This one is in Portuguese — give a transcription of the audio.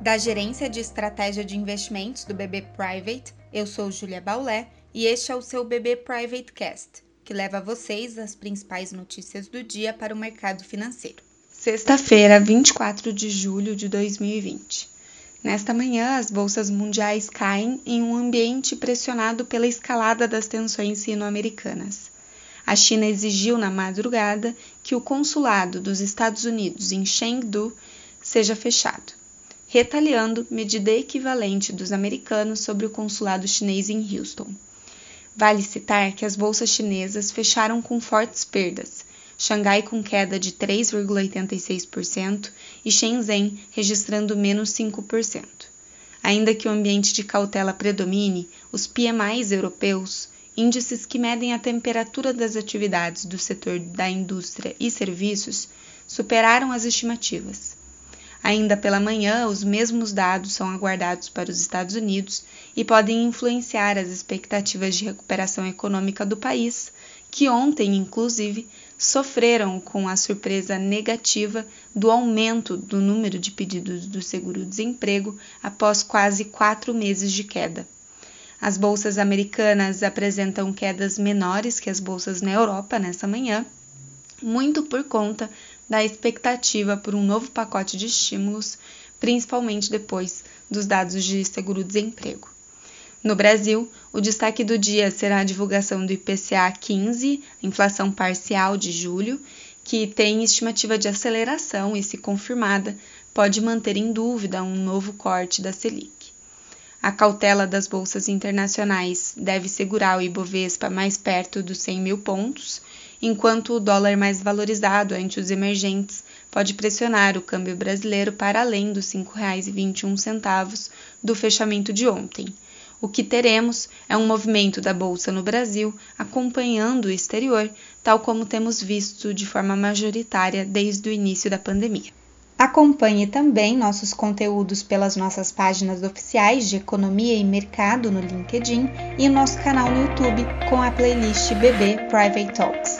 Da Gerência de Estratégia de Investimentos do BB Private, eu sou Julia Baulé e este é o seu BB Private Cast, que leva a vocês as principais notícias do dia para o mercado financeiro. Sexta-feira, 24 de julho de 2020. Nesta manhã, as bolsas mundiais caem em um ambiente pressionado pela escalada das tensões sino-americanas. A China exigiu na madrugada que o consulado dos Estados Unidos em Chengdu seja fechado, retaliando medida equivalente dos americanos sobre o consulado chinês em Houston. Vale citar que as bolsas chinesas fecharam com fortes perdas, Xangai com queda de 3,86% e Shenzhen registrando menos 5%. Ainda que o ambiente de cautela predomine, os PMIs europeus índices que medem a temperatura das atividades do setor da indústria e serviços superaram as estimativas. Ainda pela manhã, os mesmos dados são aguardados para os Estados Unidos e podem influenciar as expectativas de recuperação econômica do país, que ontem, inclusive, sofreram com a surpresa negativa do aumento do número de pedidos do seguro-desemprego após quase quatro meses de queda. As bolsas americanas apresentam quedas menores que as bolsas na Europa nessa manhã, muito por conta da expectativa por um novo pacote de estímulos, principalmente depois dos dados de seguro-desemprego. No Brasil, o destaque do dia será a divulgação do IPCA 15, inflação parcial de julho, que tem estimativa de aceleração e, se confirmada, pode manter em dúvida um novo corte da Selic. A cautela das bolsas internacionais deve segurar o Ibovespa mais perto dos 100 mil pontos, enquanto o dólar mais valorizado ante os emergentes pode pressionar o câmbio brasileiro para além dos R$ 5,21 do fechamento de ontem. O que teremos é um movimento da bolsa no Brasil acompanhando o exterior, tal como temos visto de forma majoritária desde o início da pandemia. Acompanhe também nossos conteúdos pelas nossas páginas oficiais de Economia e Mercado no LinkedIn e nosso canal no YouTube com a playlist BB Private Talks.